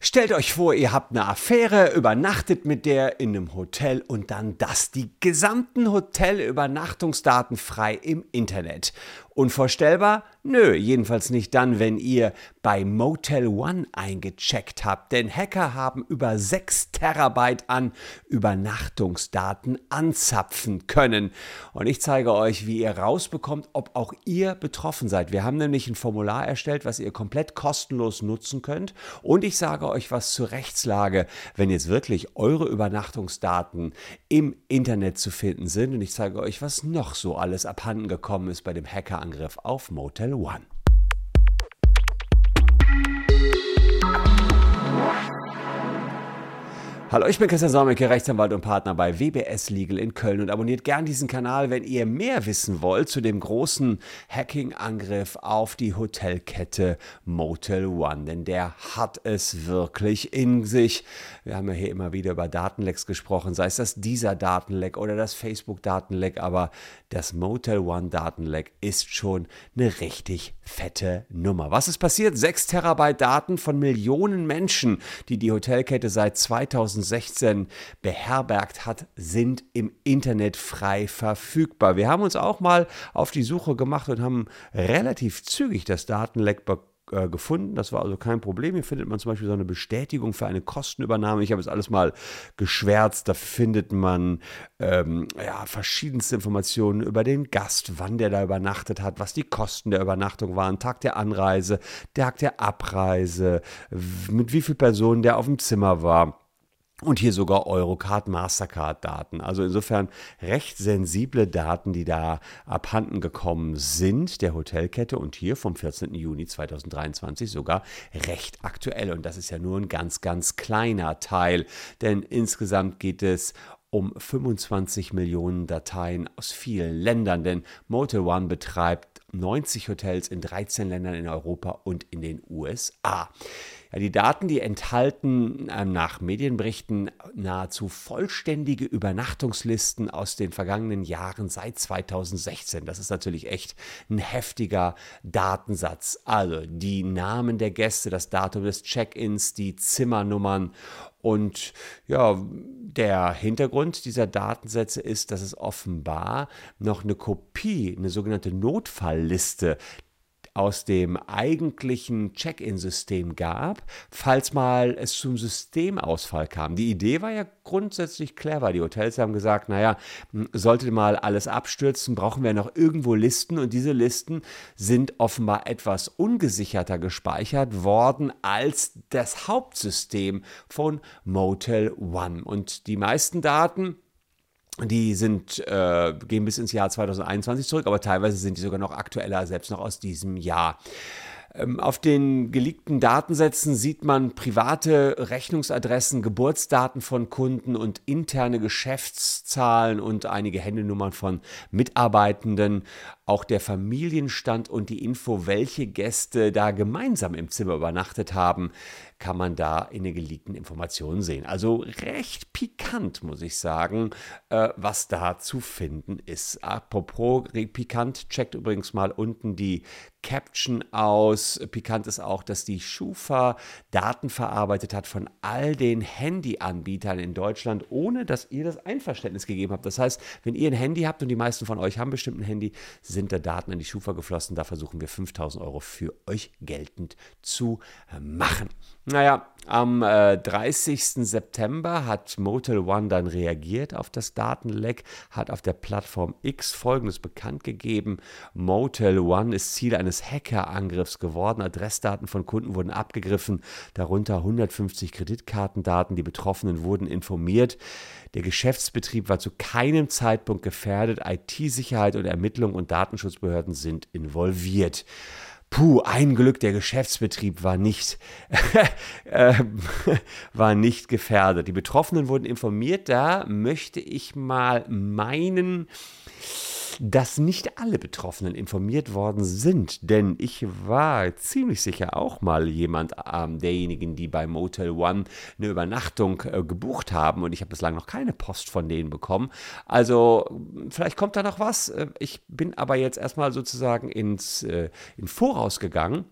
Stellt euch vor, ihr habt eine Affäre, übernachtet mit der in einem Hotel und dann das, die gesamten Hotelübernachtungsdaten frei im Internet. Unvorstellbar? Nö, jedenfalls nicht dann, wenn ihr bei Motel One eingecheckt habt, denn Hacker haben über 6 Terabyte an Übernachtungsdaten anzapfen können. Und ich zeige euch, wie ihr rausbekommt, ob auch ihr betroffen seid. Wir haben nämlich ein Formular erstellt, was ihr komplett kostenlos nutzen könnt. Und ich sage euch was zur Rechtslage, wenn jetzt wirklich eure Übernachtungsdaten im Internet zu finden sind. Und ich zeige euch, was noch so alles abhanden gekommen ist bei dem Hacker Angriff auf Motel One. Hallo, ich bin Christian Solmecke, Rechtsanwalt und Partner bei WBS Legal in Köln und abonniert gern diesen Kanal, wenn ihr mehr wissen wollt zu dem großen Hacking-Angriff auf die Hotelkette Motel One, denn der hat es wirklich in sich. Wir haben ja hier immer wieder über Datenlecks gesprochen, sei es das dieser Datenleck oder das Facebook-Datenleck, aber das Motel One Datenleck ist schon eine richtig fette Nummer. Was ist passiert? 6 Terabyte Daten von Millionen Menschen, die die Hotelkette seit 2016 beherbergt hat, sind im Internet frei verfügbar. Wir haben uns auch mal auf die Suche gemacht und haben relativ zügig das Datenleck bekommen äh, gefunden. Das war also kein Problem. Hier findet man zum Beispiel so eine Bestätigung für eine Kostenübernahme. Ich habe es alles mal geschwärzt. Da findet man ähm, ja, verschiedenste Informationen über den Gast, wann der da übernachtet hat, was die Kosten der Übernachtung waren, Tag der Anreise, Tag der Abreise, mit wie vielen Personen der auf dem Zimmer war. Und hier sogar Eurocard, Mastercard-Daten. Also insofern recht sensible Daten, die da abhanden gekommen sind, der Hotelkette und hier vom 14. Juni 2023 sogar recht aktuell. Und das ist ja nur ein ganz, ganz kleiner Teil, denn insgesamt geht es um 25 Millionen Dateien aus vielen Ländern, denn Motel One betreibt 90 Hotels in 13 Ländern in Europa und in den USA. Ja, die Daten, die enthalten ähm, nach Medienberichten nahezu vollständige Übernachtungslisten aus den vergangenen Jahren seit 2016. Das ist natürlich echt ein heftiger Datensatz. Also die Namen der Gäste, das Datum des Check-ins, die Zimmernummern und ja, der Hintergrund dieser Datensätze ist, dass es offenbar noch eine Kopie, eine sogenannte Notfallliste aus dem eigentlichen Check-in-System gab, falls mal es zum Systemausfall kam. Die Idee war ja grundsätzlich clever. Die Hotels haben gesagt, naja, sollte mal alles abstürzen, brauchen wir noch irgendwo Listen und diese Listen sind offenbar etwas ungesicherter gespeichert worden als das Hauptsystem von Motel One. Und die meisten Daten, die sind, äh, gehen bis ins Jahr 2021 zurück, aber teilweise sind die sogar noch aktueller, selbst noch aus diesem Jahr. Ähm, auf den geleakten Datensätzen sieht man private Rechnungsadressen, Geburtsdaten von Kunden und interne Geschäftszahlen und einige Handynummern von Mitarbeitenden. Auch der Familienstand und die Info, welche Gäste da gemeinsam im Zimmer übernachtet haben, kann man da in den geleakten Informationen sehen. Also recht pikant, muss ich sagen, äh, was da zu finden ist. Apropos pikant, checkt übrigens mal unten die Caption aus. Pikant ist auch, dass die Schufa Daten verarbeitet hat von all den Handyanbietern in Deutschland, ohne dass ihr das Einverständnis gegeben habt. Das heißt, wenn ihr ein Handy habt und die meisten von euch haben bestimmt ein Handy, sind da Daten an die Schufa geflossen. Da versuchen wir 5000 Euro für euch geltend zu machen. Naja, am äh, 30. September hat Motel One dann reagiert auf das Datenleck, hat auf der Plattform X folgendes bekannt gegeben. Motel One ist Ziel eines Hackerangriffs geworden. Adressdaten von Kunden wurden abgegriffen, darunter 150 Kreditkartendaten. Die Betroffenen wurden informiert. Der Geschäftsbetrieb war zu keinem Zeitpunkt gefährdet. IT-Sicherheit und Ermittlungen und Datenschutzbehörden sind involviert. Puh, ein Glück, der Geschäftsbetrieb war nicht, äh, war nicht gefährdet. Die Betroffenen wurden informiert. Da möchte ich mal meinen, dass nicht alle Betroffenen informiert worden sind. Denn ich war ziemlich sicher auch mal jemand ähm, derjenigen, die bei Motel One eine Übernachtung äh, gebucht haben und ich habe bislang noch keine Post von denen bekommen. Also vielleicht kommt da noch was. Äh, ich bin aber jetzt erstmal sozusagen ins, äh, in Voraus gegangen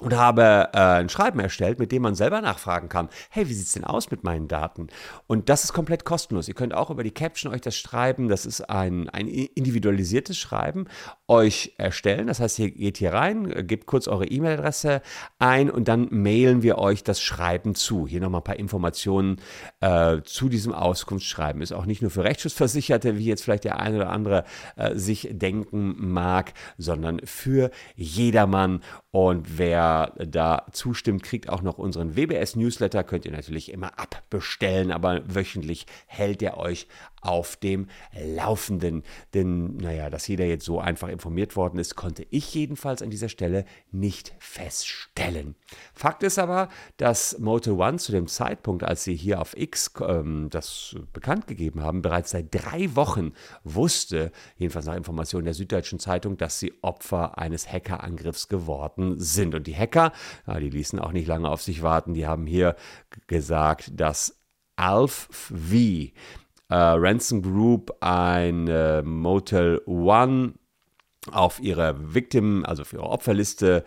und habe äh, ein Schreiben erstellt, mit dem man selber nachfragen kann, hey, wie sieht es denn aus mit meinen Daten? Und das ist komplett kostenlos. Ihr könnt auch über die Caption euch das Schreiben, das ist ein, ein individualisiertes Schreiben, euch erstellen. Das heißt, ihr geht hier rein, gebt kurz eure E-Mail-Adresse ein und dann mailen wir euch das Schreiben zu. Hier nochmal ein paar Informationen äh, zu diesem Auskunftsschreiben. Ist auch nicht nur für Rechtsschutzversicherte, wie jetzt vielleicht der eine oder andere äh, sich denken mag, sondern für jedermann. Und wer da zustimmt, kriegt auch noch unseren WBS-Newsletter. Könnt ihr natürlich immer abbestellen, aber wöchentlich hält er euch auf dem Laufenden. Denn, naja, dass jeder jetzt so einfach informiert worden ist, konnte ich jedenfalls an dieser Stelle nicht feststellen. Fakt ist aber, dass Moto One zu dem Zeitpunkt, als sie hier auf X ähm, das bekannt gegeben haben, bereits seit drei Wochen wusste, jedenfalls nach Informationen der Süddeutschen Zeitung, dass sie Opfer eines Hackerangriffs geworden sind. Und die Hacker, ja, die ließen auch nicht lange auf sich warten, die haben hier gesagt, dass Alf V äh, Ransom Group ein äh, Motel One auf ihre Victim, also auf ihre Opferliste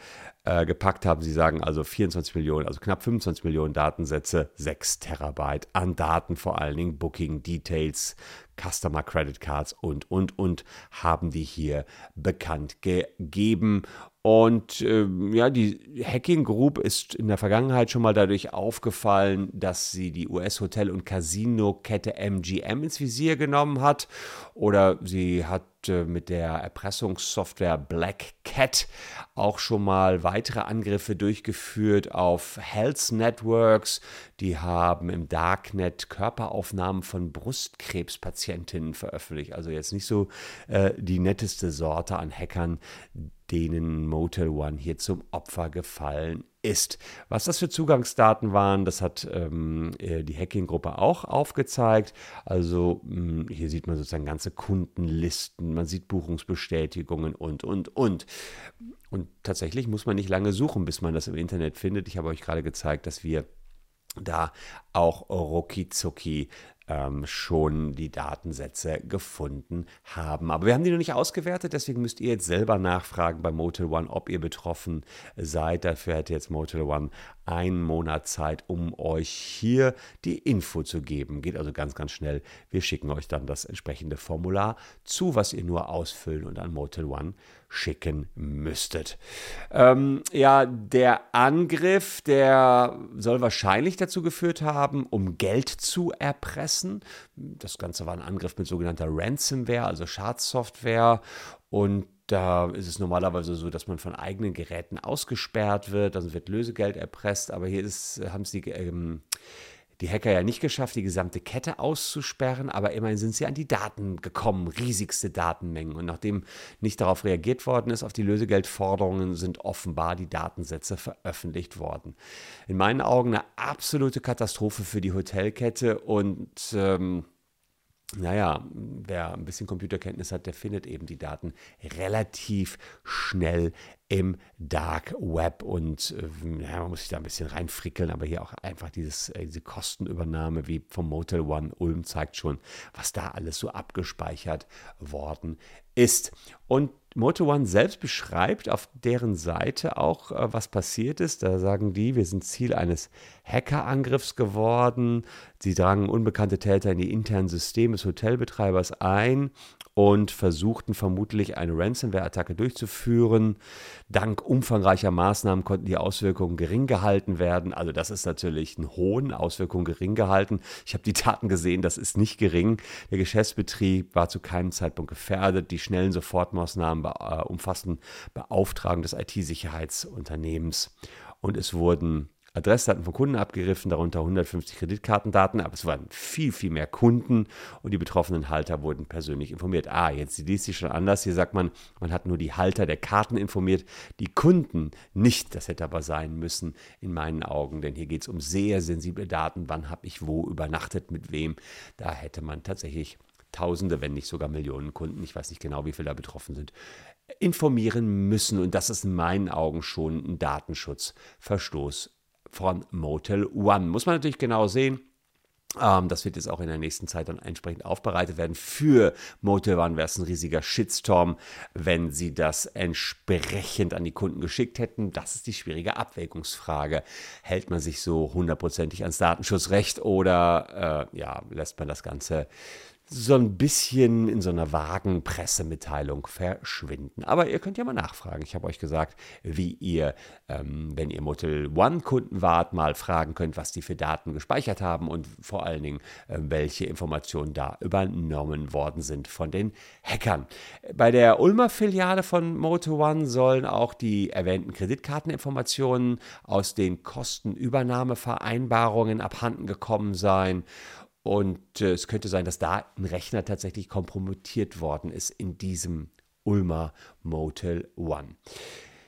äh, gepackt haben. Sie sagen also 24 Millionen, also knapp 25 Millionen Datensätze, 6 Terabyte an Daten, vor allen Dingen Booking Details, Customer Credit Cards und, und, und, haben die hier bekannt gegeben. Und äh, ja, die Hacking Group ist in der Vergangenheit schon mal dadurch aufgefallen, dass sie die US-Hotel- und Casino-Kette MGM ins Visier genommen hat. Oder sie hat mit der Erpressungssoftware Black Cat auch schon mal weitere Angriffe durchgeführt auf Health Networks. Die haben im Darknet Körperaufnahmen von Brustkrebspatientinnen veröffentlicht. Also jetzt nicht so äh, die netteste Sorte an Hackern, denen Motel One hier zum Opfer gefallen ist. Was das für Zugangsdaten waren, das hat ähm, äh, die Hacking-Gruppe auch aufgezeigt. Also mh, hm, hier sieht man sozusagen ganze Kundenlisten, man sieht Buchungsbestätigungen und, und, und. Und tatsächlich muss man nicht lange suchen, bis man das im Internet findet. Ich habe euch gerade gezeigt, dass wir da auch rucki zucki ähm, schon die Datensätze gefunden haben. Aber wir haben die noch nicht ausgewertet, deswegen müsst ihr jetzt selber nachfragen bei Motel One, ob ihr betroffen seid. Dafür hätte jetzt Motel One einen Monat Zeit, um euch hier die Info zu geben. Geht also ganz, ganz schnell. Wir schicken euch dann das entsprechende Formular zu, was ihr nur ausfüllen und an Motel One schicken müsstet. Ähm, ja, der Angriff, der soll wahrscheinlich dazu geführt haben, um Geld zu erpressen. Das Ganze war ein Angriff mit sogenannter Ransomware, also Schadsoftware. Und da ist es normalerweise so, dass man von eigenen Geräten ausgesperrt wird, also wird Lösegeld erpresst, aber hier ist, haben es die, ähm, die Hacker ja nicht geschafft, die gesamte Kette auszusperren, aber immerhin sind sie an die Daten gekommen, riesigste Datenmengen. Und nachdem nicht darauf reagiert worden ist, auf die Lösegeldforderungen, sind offenbar die Datensätze veröffentlicht worden. In meinen Augen eine absolute Katastrophe für die Hotelkette und ähm, naja, wer ein bisschen Computerkenntnis hat, der findet eben die Daten relativ schnell im Dark Web und äh, ja, man muss sich da ein bisschen reinfrickeln, aber hier auch einfach dieses, äh, diese Kostenübernahme wie vom Motel One Ulm zeigt schon, was da alles so abgespeichert worden ist. Und Moto One selbst beschreibt auf deren Seite auch, äh, was passiert ist. Da sagen die, wir sind Ziel eines Hackerangriffs geworden. Sie drangen unbekannte Täter in die internen Systeme des Hotelbetreibers ein und versuchten vermutlich eine Ransomware-Attacke durchzuführen. Dank umfangreicher Maßnahmen konnten die Auswirkungen gering gehalten werden. Also das ist natürlich ein hohen Auswirkungen gering gehalten. Ich habe die Daten gesehen, das ist nicht gering. Der Geschäftsbetrieb war zu keinem Zeitpunkt gefährdet. Die schnellen Sofortmaßnahmen äh, umfassten Beauftragung des IT-Sicherheitsunternehmens und es wurden Adressdaten von Kunden abgegriffen, darunter 150 Kreditkartendaten, aber es waren viel, viel mehr Kunden und die betroffenen Halter wurden persönlich informiert. Ah, jetzt liest sich schon anders. Hier sagt man, man hat nur die Halter der Karten informiert, die Kunden nicht. Das hätte aber sein müssen in meinen Augen, denn hier geht es um sehr sensible Daten. Wann habe ich wo übernachtet, mit wem? Da hätte man tatsächlich Tausende, wenn nicht sogar Millionen Kunden, ich weiß nicht genau, wie viele da betroffen sind, informieren müssen. Und das ist in meinen Augen schon ein Datenschutzverstoß von Motel One. Muss man natürlich genau sehen. ähm, das wird jetzt auch in der nächsten Zeit dann entsprechend aufbereitet werden. Für Motel One wäre es ein riesiger Shitstorm, wenn sie das entsprechend an die Kunden geschickt hätten. Das ist die schwierige Abwägungsfrage. Hält man sich so hundertprozentig ans Datenschutzrecht oder äh, ja, lässt man das Ganze so ein bisschen in so einer vagen Pressemitteilung verschwinden. Aber ihr könnt ja mal nachfragen. Ich habe euch gesagt, wie ihr, ähm, wenn ihr Motel One-Kunden wart, mal fragen könnt, was die für Daten gespeichert haben und vor allen Dingen, äh, welche Informationen da übernommen worden sind von den Hackern. Bei der Ulmer Filiale von Motel One sollen auch die erwähnten Kreditkarteninformationen aus den Kostenübernahmevereinbarungen abhanden gekommen sein. Und äh, es könnte sein, dass da ein Rechner tatsächlich kompromittiert worden ist in diesem Ulmer Motel One.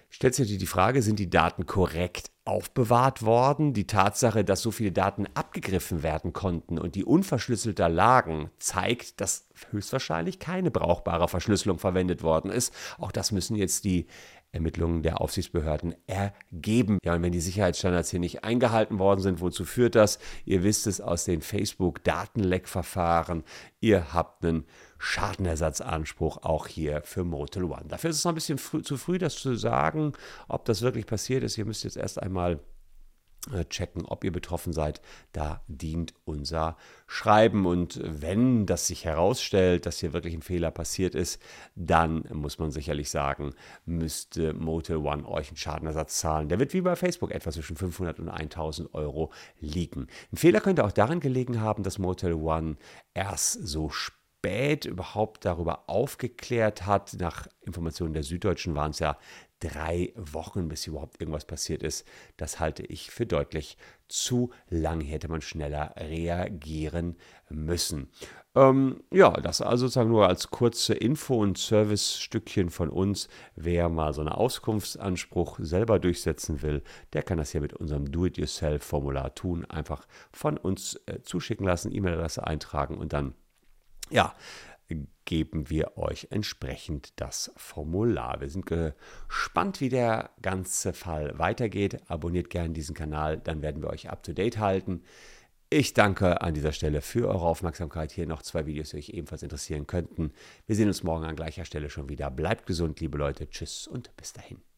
Stellt sich natürlich die Frage, sind die Daten korrekt aufbewahrt worden? Die Tatsache, dass so viele Daten abgegriffen werden konnten und die unverschlüsselter lagen, zeigt, dass höchstwahrscheinlich keine brauchbare Verschlüsselung verwendet worden ist. Auch das müssen jetzt die Ermittlungen der Aufsichtsbehörden ergeben. Ja, und wenn die Sicherheitsstandards hier nicht eingehalten worden sind, wozu führt das? Ihr wisst es aus den Facebook-Datenleckverfahren. Ihr habt einen Schadenersatzanspruch auch hier für Motel One. Dafür ist es noch ein bisschen früh, zu früh, das zu sagen, ob das wirklich passiert ist. Ihr müsst jetzt erst einmal checken, ob ihr betroffen seid. Da dient unser Schreiben. Und wenn das sich herausstellt, dass hier wirklich ein Fehler passiert ist, dann muss man sicherlich sagen, müsste Motel One euch einen Schadenersatz zahlen. Der wird wie bei Facebook etwa zwischen 500 und 1000 Euro liegen. Ein Fehler könnte auch daran gelegen haben, dass Motel One erst so spät überhaupt darüber aufgeklärt hat. Nach Informationen der Süddeutschen waren es ja drei Wochen, bis überhaupt irgendwas passiert ist. Das halte ich für deutlich zu lang. Hätte man schneller reagieren müssen. Ähm, ja, das also sozusagen nur als kurze Info- und Service-Stückchen von uns. Wer mal so einen Auskunftsanspruch selber durchsetzen will, der kann das hier mit unserem Do-it-yourself-Formular tun. Einfach von uns äh, zuschicken lassen, E-Mail-Adresse eintragen und dann ja, geben wir euch entsprechend das Formular. Wir sind gespannt, wie der ganze Fall weitergeht. Abonniert gerne diesen Kanal, dann werden wir euch up to date halten. Ich danke an dieser Stelle für eure Aufmerksamkeit. Hier noch zwei Videos, die euch ebenfalls interessieren könnten. Wir sehen uns morgen an gleicher Stelle schon wieder. Bleibt gesund, liebe Leute. Tschüss und bis dahin.